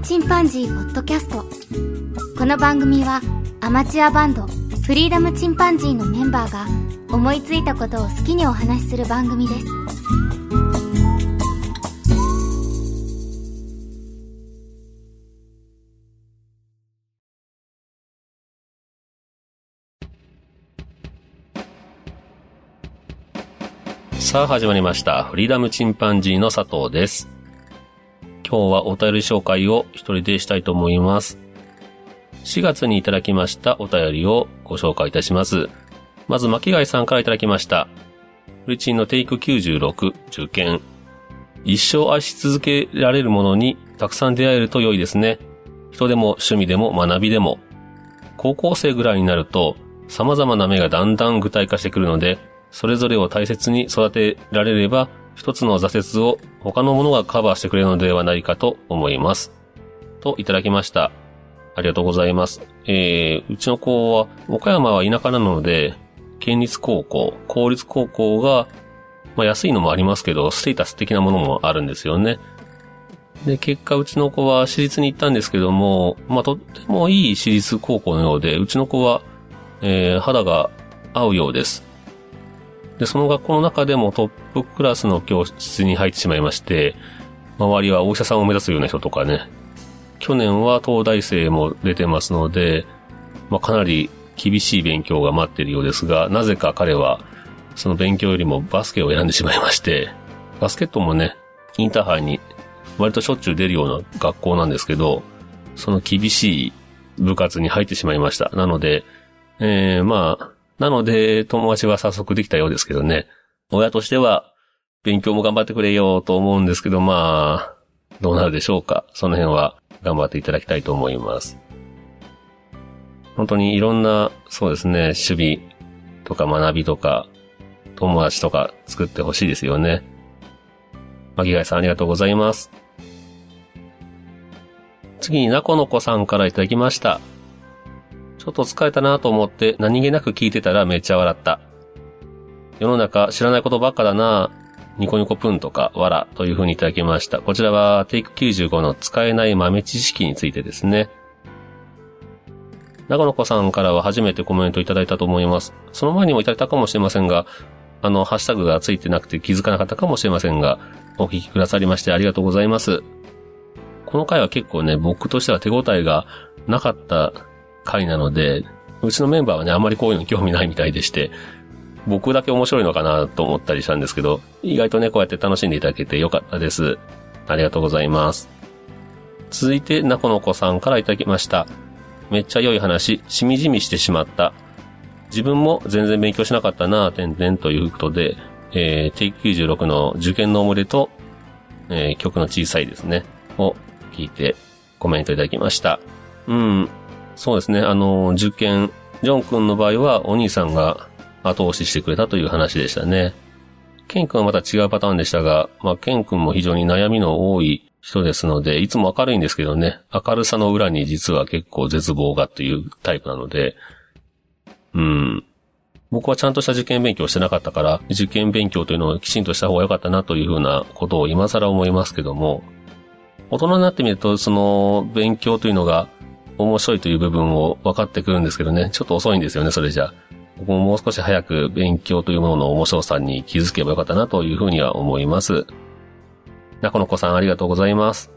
チンパンジー」ポッドキャストこの番組はアマチュアバンドフリーダムチンパンジーのメンバーが思いついたことを好きにお話しする番組ですさあ始まりました。フリーダムチンパンジーの佐藤です。今日はお便り紹介を一人でしたいと思います。4月にいただきましたお便りをご紹介いたします。まず、巻貝さんからいただきました。フルチンのテイク96、受験。一生愛し続けられるものにたくさん出会えると良いですね。人でも趣味でも学びでも。高校生ぐらいになると、様々な目がだんだん具体化してくるので、それぞれを大切に育てられれば、一つの挫折を他のものがカバーしてくれるのではないかと思います。といただきました。ありがとうございます。えー、うちの子は、岡山は田舎なので、県立高校、公立高校が、まあ安いのもありますけど、ステータス的なものもあるんですよね。で、結果うちの子は私立に行ったんですけども、まあとってもいい私立高校のようで、うちの子は、えー、肌が合うようです。で、その学校の中でもトップクラスの教室に入ってしまいまして、周りはお医者さんを目指すような人とかね、去年は東大生も出てますので、まあ、かなり厳しい勉強が待っているようですが、なぜか彼は、その勉強よりもバスケを選んでしまいまして、バスケットもね、インターハイに割としょっちゅう出るような学校なんですけど、その厳しい部活に入ってしまいました。なので、えー、まあ、なので、友達は早速できたようですけどね。親としては、勉強も頑張ってくれよと思うんですけど、まあ、どうなるでしょうか。その辺は頑張っていただきたいと思います。本当にいろんな、そうですね、守備とか学びとか、友達とか作ってほしいですよね。巻貝さんありがとうございます。次に、なこのこさんからいただきました。ちょっと疲れたなと思って何気なく聞いてたらめっちゃ笑った。世の中知らないことばっかだなニコニコプンとかわらという風にいただきました。こちらはテイク95の使えない豆知識についてですね。長野子さんからは初めてコメントいただいたと思います。その前にもいただいたかもしれませんが、あの、ハッシュタグがついてなくて気づかなかったかもしれませんが、お聞きくださりましてありがとうございます。この回は結構ね、僕としては手応えがなかった回なので、うちのメンバーはね、あんまりこういうの興味ないみたいでして、僕だけ面白いのかなと思ったりしたんですけど、意外とね、こうやって楽しんでいただけてよかったです。ありがとうございます。続いて、なこのこさんからいただきました。めっちゃ良い話、しみじみしてしまった。自分も全然勉強しなかったなぁ、てんてんということで、えー、テイク96の受験の思い出と、えー、曲の小さいですね、を聞いてコメントいただきました。うん、そうですね。あの、受験、ジョン君の場合はお兄さんが後押ししてくれたという話でしたね。ケン君はまた違うパターンでしたが、まあ、ケン君も非常に悩みの多い人ですので、いつも明るいんですけどね、明るさの裏に実は結構絶望がというタイプなので、うん。僕はちゃんとした受験勉強してなかったから、受験勉強というのをきちんとした方が良かったなというふうなことを今更思いますけども、大人になってみると、その勉強というのが面白いという部分を分かってくるんですけどね、ちょっと遅いんですよね、それじゃ。僕ももう少し早く勉強というものの面白さに気づけばよかったなというふうには思います。中野子さんありがとうございます。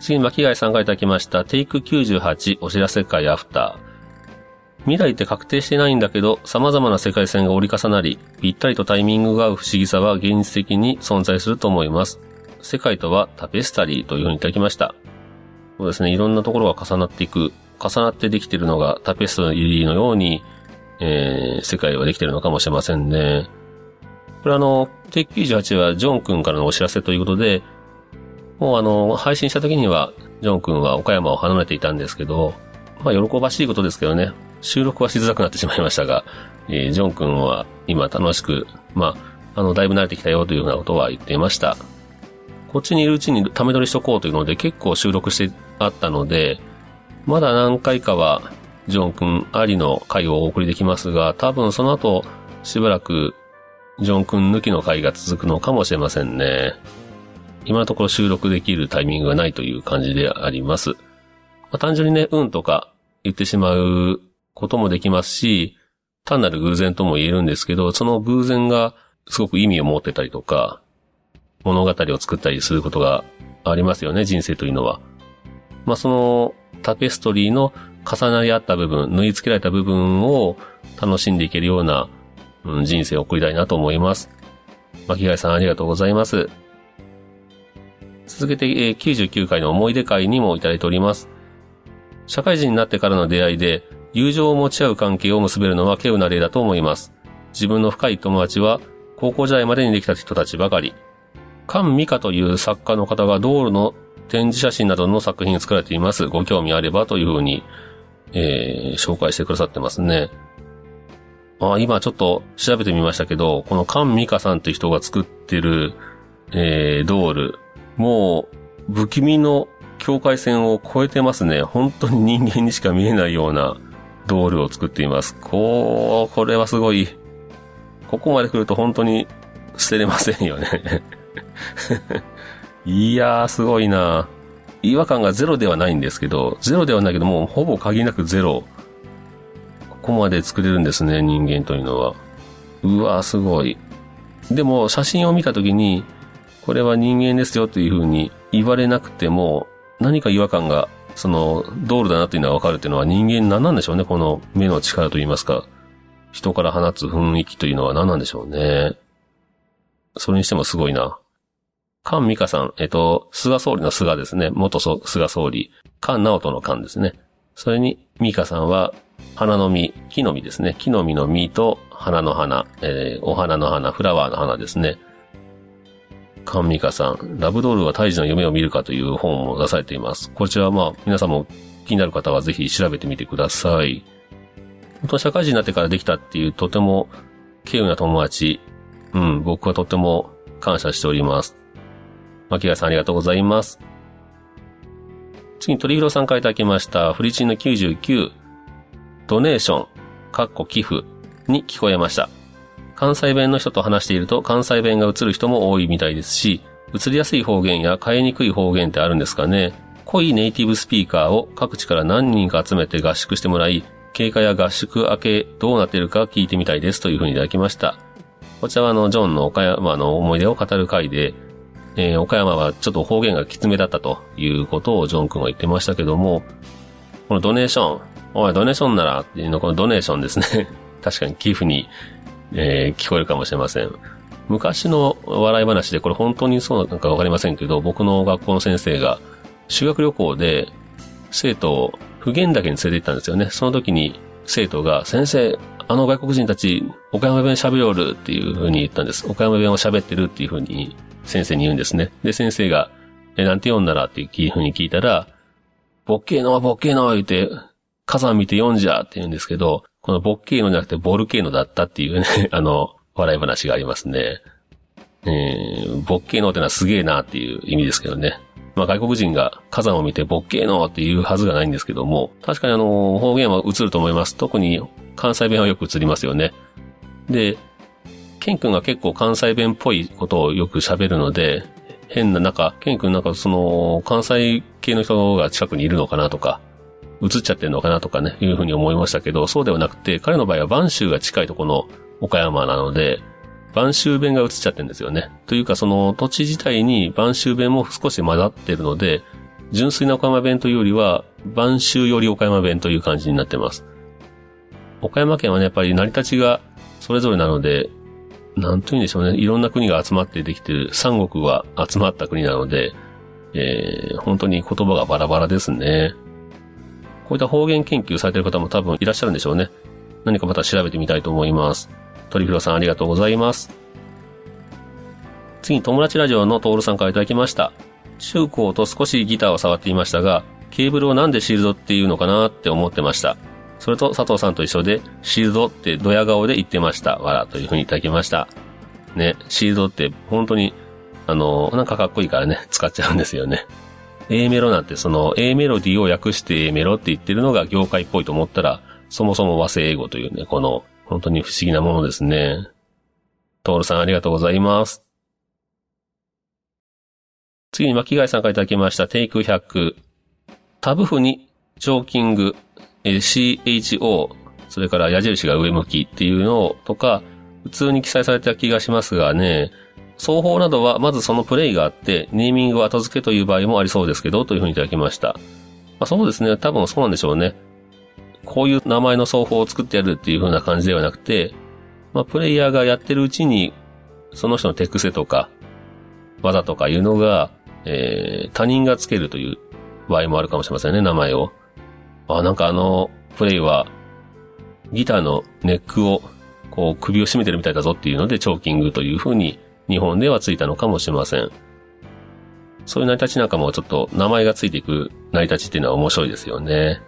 次に巻貝さんがいただきました。テイク98お知らせ会アフター。未来って確定してないんだけど、様々な世界線が折り重なり、ぴったりとタイミングが合う不思議さは現実的に存在すると思います。世界とはタペスタリーというふうにいただきました。そうですね、いろんなところが重なっていく、重なってできているのがタペストリーのように、えー、世界はできているのかもしれませんね。これあの、テイク98はジョン君からのお知らせということで、もうあの、配信した時には、ジョン君は岡山を離れていたんですけど、まあ喜ばしいことですけどね、収録はしづらくなってしまいましたが、えージョン君は今楽しく、まあ、あの、だいぶ慣れてきたよというようなことは言っていました。こっちにいるうちにため撮りしとこうというので結構収録してあったので、まだ何回かはジョン君ありの回をお送りできますが、多分その後しばらくジョン君抜きの回が続くのかもしれませんね。今のところ収録できるタイミングがないという感じであります。まあ、単純にね、うんとか言ってしまうこともできますし、単なる偶然とも言えるんですけど、その偶然がすごく意味を持ってたりとか、物語を作ったりすることがありますよね、人生というのは。まあ、そのタペストリーの重なり合った部分、縫い付けられた部分を楽しんでいけるような、うん、人生を送りたいなと思います。巻貝さんありがとうございます。続けて、えー、99回の思い出会にもいただいております。社会人になってからの出会いで、友情を持ち合う関係を結べるのは稀有な例だと思います。自分の深い友達は、高校時代までにできた人たちばかり。菅美香という作家の方が道路の展示写真などの作品を作られています。ご興味あればというふうに、えー、紹介してくださってますね。あ今ちょっと調べてみましたけど、この菅美香さんという人が作ってる、えー、ドール、もう、不気味の境界線を超えてますね。本当に人間にしか見えないようなドールを作っています。こう、これはすごい。ここまで来ると本当に捨てれませんよね。いやー、すごいな違和感がゼロではないんですけど、ゼロではないけど、もうほぼ限りなくゼロ。ここまで作れるんですね、人間というのは。うわー、すごい。でも、写真を見たときに、これは人間ですよというふうに言われなくても、何か違和感が、その、道路だなというのはわかるというのは人間何なんでしょうね、この目の力といいますか。人から放つ雰囲気というのは何なんでしょうね。それにしてもすごいな。菅美香さん、えっと、菅総理の菅ですね。元菅総理。菅直人の菅ですね。それに、美香さんは、花の実、木の実ですね。木の実の実と花の花、えー、お花の花、フラワーの花ですね。菅美香さん、ラブドールは胎児の夢を見るかという本も出されています。こちらはまあ、皆さんも気になる方はぜひ調べてみてください。本当社会人になってからできたっていうとても、稀有な友達、うん、僕はとても感謝しております。巻貝さんありがとうございます。次に鳥広さんからいただきました、フリチンの99、ドネーション、かっこ寄付に聞こえました。関西弁の人と話していると関西弁が映る人も多いみたいですし、映りやすい方言や変えにくい方言ってあるんですかね。濃いネイティブスピーカーを各地から何人か集めて合宿してもらい、経過や合宿明けどうなってるか聞いてみたいですというふうにいただきました。こちらはあの、ジョンの岡山の思い出を語る回で、えー、岡山はちょっと方言がきつめだったということをジョン君は言ってましたけども、このドネーション、おい、ドネーションならっていうのこのドネーションですね。確かに寄付に、えー、聞こえるかもしれません。昔の笑い話で、これ本当にそうなのかわかりませんけど、僕の学校の先生が修学旅行で生徒を普賢岳に連れて行ったんですよね。その時に生徒が、先生、あの外国人たち、岡山弁喋りおるっていう風に言ったんです。岡山弁を喋ってるっていう風に先生に言うんですね。で、先生が、え、なんて読んだらっていうふうに聞いたら、ボッケーノは、ボッケーノ言って、火山見て読んじゃって言うんですけど、このボッケーノじゃなくてボルケーノだったっていうね、あの、笑い話がありますね。えー、ボッケーノってのはすげえなっていう意味ですけどね。まあ外国人が火山を見てボッケーノって言うはずがないんですけども、確かにあの、方言は映ると思います。特に関西弁はよく映りますよね。で、ケン君が結構関西弁っぽいことをよく喋るので、変な、なんか、ケン君なんかその、関西系の人が近くにいるのかなとか、映っちゃってるのかなとかね、いうふうに思いましたけど、そうではなくて、彼の場合は播州が近いとこの岡山なので、播州弁が映っちゃってるんですよね。というか、その土地自体に播州弁も少し混ざってるので、純粋な岡山弁というよりは、播州より岡山弁という感じになってます。岡山県はね、やっぱり成り立ちがそれぞれなので、なんというんでしょうね。いろんな国が集まってできてる、三国が集まった国なので、えー、本当に言葉がバラバラですね。こういった方言研究されてる方も多分いらっしゃるんでしょうね。何かまた調べてみたいと思います。鳥広さんありがとうございます。次に友達ラジオのトールさんからいただきました。中高と少しギターを触っていましたが、ケーブルをなんでシールドっていうのかなって思ってました。それと佐藤さんと一緒で、シールドってドヤ顔で言ってました。わら、というふうにいただきました。ね、シールドって本当に、あの、なんかかっこいいからね、使っちゃうんですよね。A メロなんてその A メロディを訳して A メロって言ってるのが業界っぽいと思ったら、そもそも和製英語というね、この本当に不思議なものですね。トールさんありがとうございます。次に巻貝さんからいただきました、テイク100。タブ譜にチョーキング、CHO、それから矢印が上向きっていうのとか、普通に記載された気がしますがね、双方などはまずそのプレイがあって、ネーミングを後付けという場合もありそうですけど、というふうにいただきました。まあ、そうですね、多分そうなんでしょうね。こういう名前の双方を作ってやるっていう風な感じではなくて、まあ、プレイヤーがやってるうちに、その人の手癖とか、技とかいうのが、えー、他人がつけるという場合もあるかもしれませんね、名前を。あ、なんかあの、プレイは、ギターのネックを、こう、首を絞めてるみたいだぞっていうので、チョーキングという風に、日本ではついたのかもしれません。そういう成り立ちなんかもちょっと名前がついていく成り立ちっていうのは面白いですよね。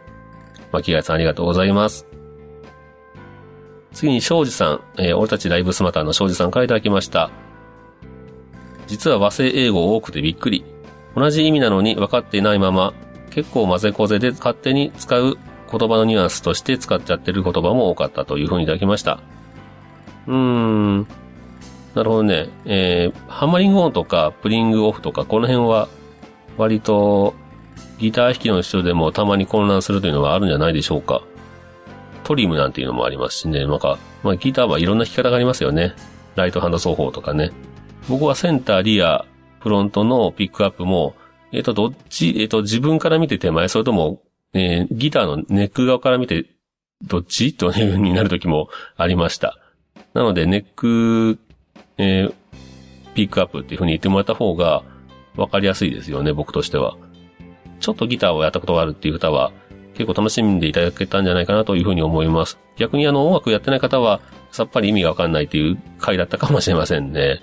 巻貝さんありがとうございます。次に庄司さん、えー、俺たちライブスマターの庄司さんからいただきました。実は和製英語多くてびっくり。同じ意味なのに分かっていないまま、結構混ぜこぜで勝手に使う言葉のニュアンスとして使っちゃってる言葉も多かったというふうにいただきました。うーん。なるほどね。えー、ハマリングオンとかプリングオフとかこの辺は割とギター弾きの人でもたまに混乱するというのはあるんじゃないでしょうか。トリムなんていうのもありますしね。なんか、まあギターはいろんな弾き方がありますよね。ライトハンド奏法とかね。僕はセンター、リア、フロントのピックアップも、えっ、ー、と、どっち、えっ、ー、と、自分から見て手前、それとも、えー、ギターのネック側から見て、どっち？という風になる時もありました。なので、ネック、えー、ピックアップっていう風に言ってもらった方が、わかりやすいですよね、僕としては。ちょっとギターをやったことがあるっていう方は、結構楽しんでいただけたんじゃないかなというふうに思います。逆にあの音楽やってない方は、さっぱり意味がわかんないという回だったかもしれませんね。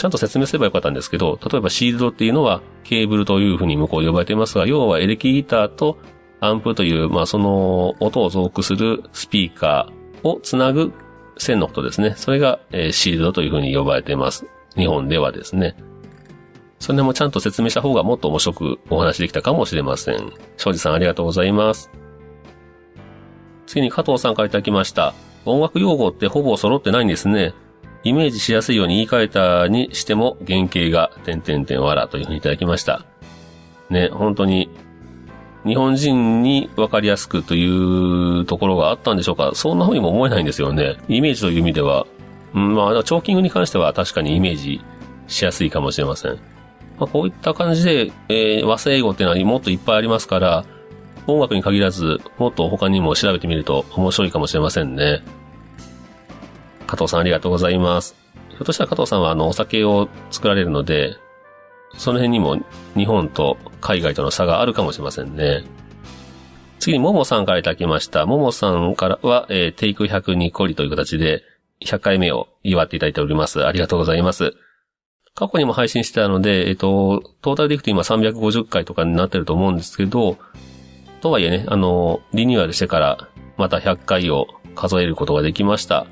ちゃんと説明すればよかったんですけど、例えばシールドっていうのはケーブルというふうに向こう呼ばれていますが、要はエレキギターとアンプという、まあその音を増幅するスピーカーをつなぐ線のことですね。それが、えー、シールドというふうに呼ばれています。日本ではですね。それでもちゃんと説明した方がもっと面白くお話できたかもしれません。庄司さんありがとうございます。次に加藤さんからいただきました。音楽用語ってほぼ揃ってないんですね。イメージしやすいように言い換えたにしても原型が点々点わらというふうにいただきました。ね、本当に日本人にわかりやすくというところがあったんでしょうかそんな風にも思えないんですよね。イメージという意味では。うん、まあ、チョーキングに関しては確かにイメージしやすいかもしれません。まあ、こういった感じで、えー、和製英語っていうのはもっといっぱいありますから、音楽に限らず、もっと他にも調べてみると面白いかもしれませんね。加藤さんありがとうございます。ひょっとしたら加藤さんはあの、お酒を作られるので、その辺にも日本と海外との差があるかもしれませんね。次にももさんからいただきました。ももさんからは、えー、テイク100にこりという形で、100回目を祝っていただいております。ありがとうございます。過去にも配信してたので、えっと、トータルでいくと今350回とかになってると思うんですけど、とはいえね、あの、リニューアルしてからまた100回を数えることができました。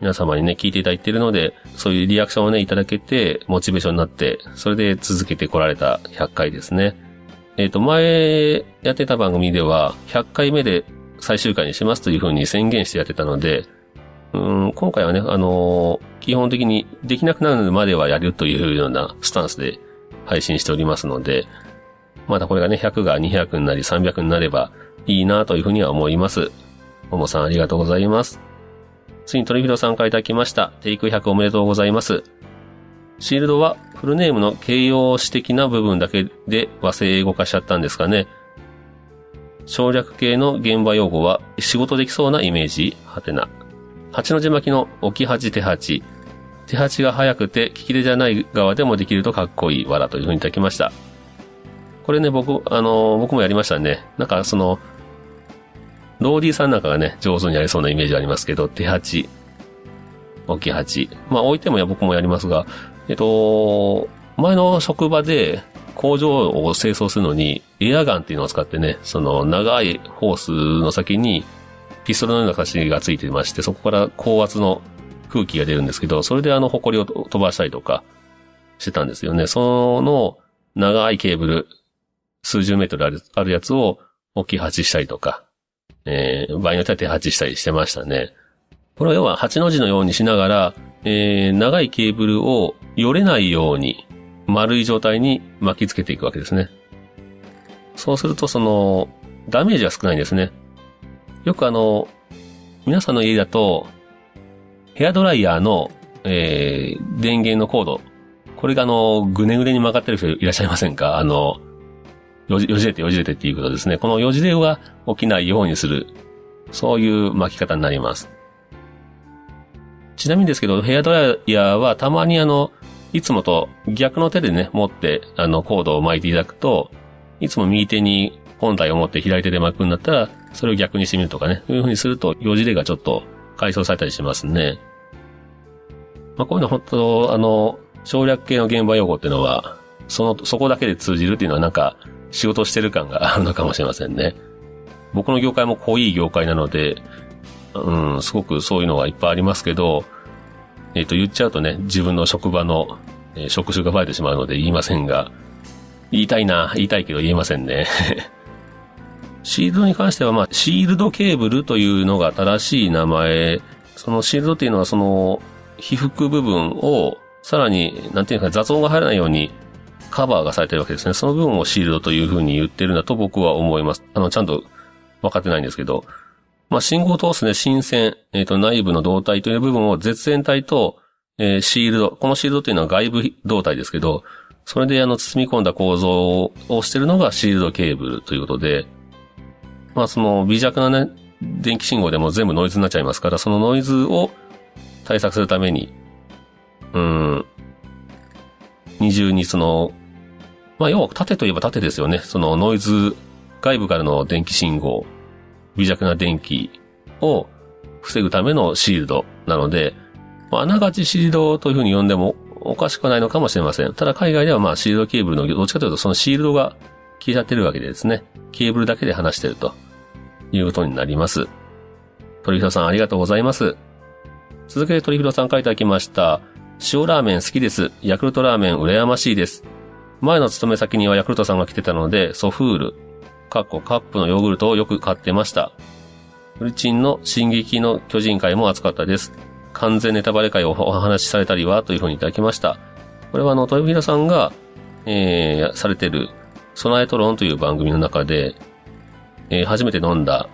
皆様にね、聞いていただいているので、そういうリアクションをね、いただけて、モチベーションになって、それで続けてこられた100回ですね。えっ、ー、と、前やってた番組では、100回目で最終回にしますというふうに宣言してやってたので、うん今回はね、あのー、基本的にできなくなるまではやるというようなスタンスで配信しておりますので、またこれがね、100が200になり300になればいいなというふうには思います。ももさんありがとうございます。次にトリフィドさんからいただきました。テイク100おめでとうございます。シールドはフルネームの形容詞的な部分だけで和製英語化しちゃったんですかね。省略系の現場用語は仕事できそうなイメージ？はてな。八の字巻きの置き八手八。手八が速くて利き手じゃない側でもできるとかっこいいわらというふうにいただきました。これね、僕、あの、僕もやりましたね。なんかその、ローディーさんなんかがね、上手にやりそうなイメージありますけど、手八、置き八。まあ置いても僕もやりますが、えっと、前の職場で工場を清掃するのに、エアガンっていうのを使ってね、その長いホースの先にピストルのような形がついてまして、そこから高圧の空気が出るんですけど、それであの、埃を飛ばしたりとかしてたんですよね。その長いケーブル、数十メートルあるあるやつを置き鉢したりとか、えー、場合によっては手鉢したりしてましたね。これは要は8の字のようにしながら、えー、長いケーブルをよれないように丸い状態に巻きつけていくわけですね。そうすると、その、ダメージが少ないんですね。よくあの、皆さんの家だと、ヘアドライヤーの、えー、電源のコード、これがあの、ぐねぐねに曲がってる人いらっしゃいませんか？あの、よじ、よじれてよじれてっていうことですね。このよじれが起きないようにする。そういう巻き方になります。ちなみにですけど、ヘアドライヤーはたまにあの、いつもと逆の手でね、持って、あの、コードを巻いていただくと、いつも右手に本体を持って左手で巻くんだったら、それを逆にしてみるとかね、そういう風にすると、よじれがちょっと解消されたりしますね。まあ、こういうの本当、あの、省略系の現場用語っていうのは、その、そこだけで通じるっていうのはなんか、仕事してる感が あるのかもしれませんね。僕の業界も濃い業界なので、うん、すごくそういうのはいっぱいありますけど、えっ、ー、と、言っちゃうとね、自分の職場の、えー、職種がバレてしまうので言いませんが、言いたいな、言いたいけど言えませんね。シールドに関しては、まあ、シールドケーブルというのが正しい名前。そのシールドっていうのは、その、被覆部分を、さらに、なんていうか雑音が入らないようにカバーがされてるわけですね。その部分をシールドというふうに言ってるんだと僕は思います。あの、ちゃんと分かってないんですけど。まあ、信号を通すね、新線、えっ、ー、と、内部の導体という部分を絶縁体と、えー、シールド、このシールドというのは外部導体ですけど、それであの、包み込んだ構造をしてるのがシールドケーブルということで、まあ、その微弱なね、電気信号でも全部ノイズになっちゃいますから、そのノイズを対策するために、うん、二重にその、まあ、要は縦といえば縦ですよね。そのノイズ、外部からの電気信号、微弱な電気を防ぐためのシールドなので、まあながちシールドというふうに呼んでもおかしくないのかもしれません。ただ海外ではまあシールドケーブルの、どっちかというとそのシールドが消えちゃってるわけでですね、ケーブルだけで話してるということになります。鳥広さんありがとうございます。続けて鳥広さん書いていただきました。塩ラーメン好きです。ヤクルトラーメン羨ましいです。前の勤め先にはヤクルトさんが来てたので、ソフール、カッコカップのヨーグルトをよく買ってました。フルチンの進撃の巨人会も熱かったです。完全ネタバレ会をお話しされたりはというふうにいただきました。これはあの、豊平さんが、えー、されてる、備えトロンという番組の中で、えー、初めて飲んだ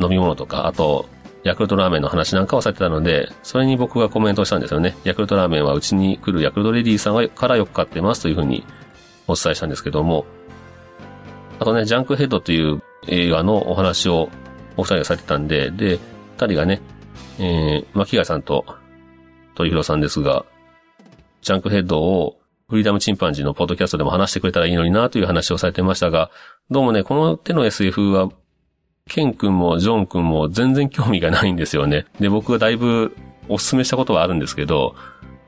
飲み物とか、あと、ヤクルトラーメンの話なんかをされてたので、それに僕がコメントしたんですよね。ヤクルトラーメンはうちに来るヤクルトレディーさんからよく買ってますというふうにお伝えしたんですけども、あとね、ジャンクヘッドという映画のお話をお二人がされてたんで、で、二人がね、えー、巻貝さんと鳥広さんですが、ジャンクヘッドをフリーダムチンパンジーのポッドキャストでも話してくれたらいいのになという話をされてましたが、どうもね、この手の SF は、ケン君もジョン君も全然興味がないんですよね。で、僕がだいぶお勧めしたことはあるんですけど、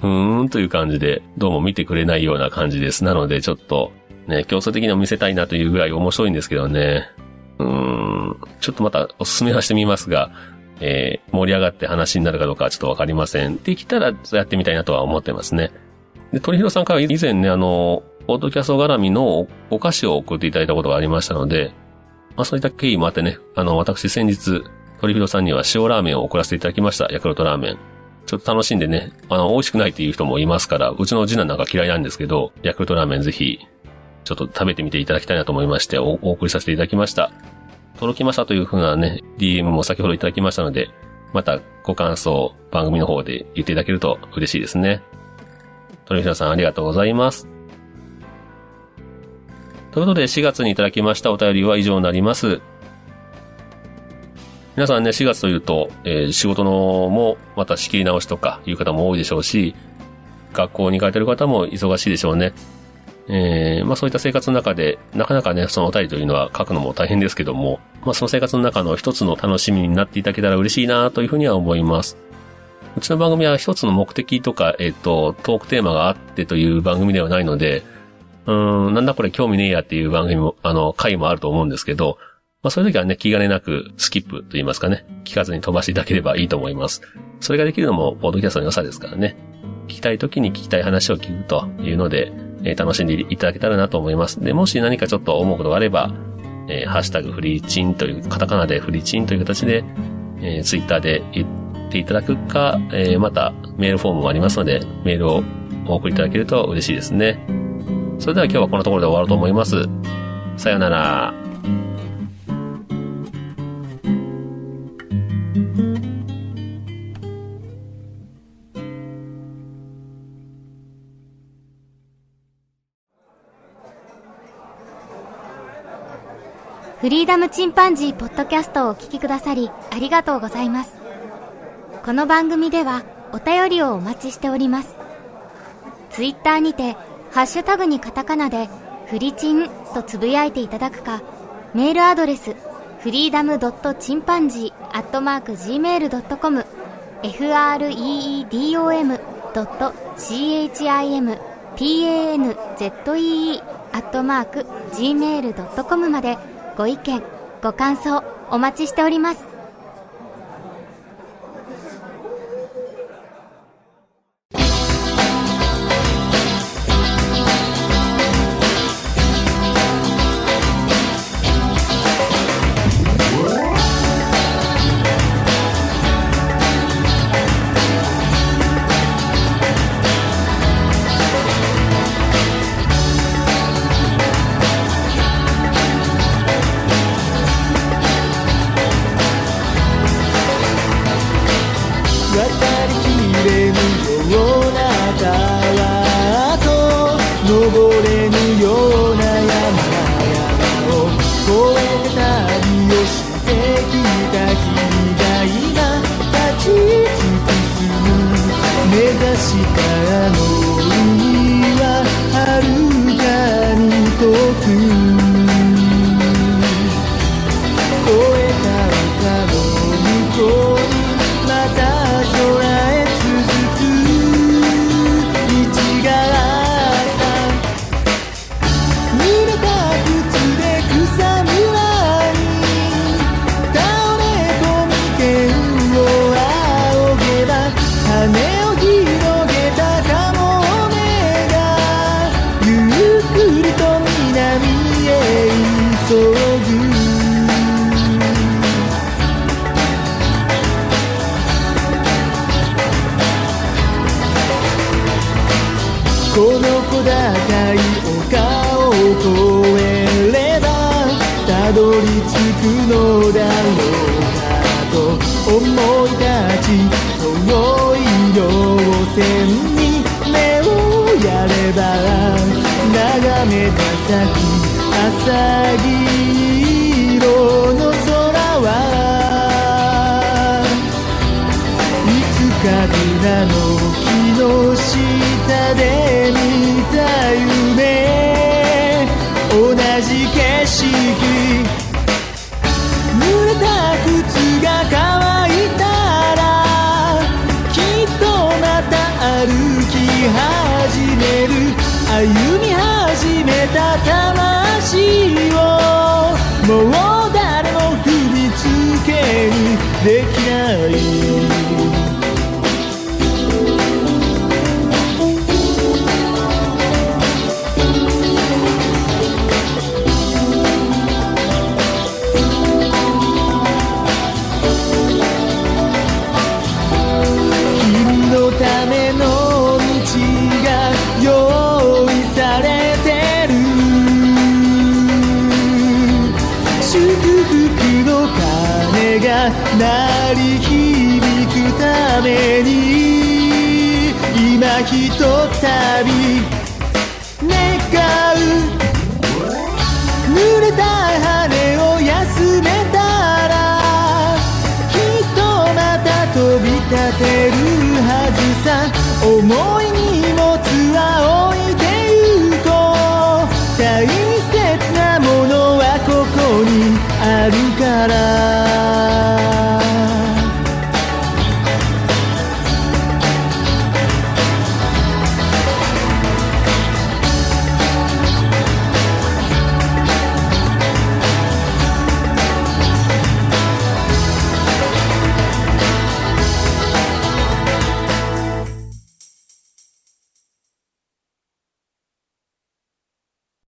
うーんという感じで、どうも見てくれないような感じです。なので、ちょっと、ね、競争的にも見せたいなというぐらい面白いんですけどね。うーん、ちょっとまたお勧めはしてみますが、えー、盛り上がって話になるかどうかはちょっとわかりません。できたらやってみたいなとは思ってますね。で、鳥広さんから以前ね、あの、オートキャスト絡みのお菓子を送っていただいたことがありましたので、まあそういった経緯もあってね、あの、私先日、鳥広さんには塩ラーメンを送らせていただきました。ヤクルトラーメン。ちょっと楽しんでね、あの、美味しくないっていう人もいますから、うちの次男なんか嫌いなんですけど、ヤクルトラーメンぜひちょっと食べてみていただきたいなと思いましてお、お送りさせていただきました。届きましたというふうなね、DM も先ほどいただきましたので、またご感想、番組の方で言っていただけると嬉しいですね。鳥平さんありがとうございます。ということで、4月にいただきましたお便りは以上になります。皆さんね、4月というと、えー、仕事のもまた仕切り直しとかいう方も多いでしょうし、学校に通ってる方も忙しいでしょうね。えー、まあそういった生活の中で、なかなかね、そのお便りというのは書くのも大変ですけども、まあその生活の中の一つの楽しみになっていただけたら嬉しいなというふうには思います。うちの番組は一つの目的とか、えっ、ー、と、トークテーマがあってという番組ではないので、うん、なんだこれ興味ねえやっていう番組も、あの、回もあると思うんですけど、まあそういう時はね、気兼ねなくスキップと言いますかね、聞かずに飛ばしていただければいいと思います。それができるのも、ポッドキャストの良さですからね。聞きたい時に聞きたい話を聞くというので、えー、楽しんでいただけたらなと思います。で、もし何かちょっと思うことがあれば、えー、ハッシュタグフリーチンという、カタカナでフリーチンという形で、えー、ツイッターで言っていただくか、えー、またメールフォームもありますので、メールをお送りいただけると嬉しいですね。それでは今日はこのところで終わろうと思います。さよなら。フリーダムチンパンジーポッドキャストをお聞きくださりありがとうございます。この番組ではお便りをお待ちしております。ツイッターにて、ハッシュタグにカタカナで、フリチンとつぶやいていただくか、メールアドレス、フリーダムドットチンパンジーアットマーク Gmail.com freedom ドット chimpanzee アットマーク gmail.com までご意見、ご感想お待ちしております。Africa. この小高い丘を越えればたどり着くのだろうかと思い立ち遠い稜線に目をやれば眺めた先朝霧歩み始めた魂をもう誰も踏みつけにできない。めに今ひとたび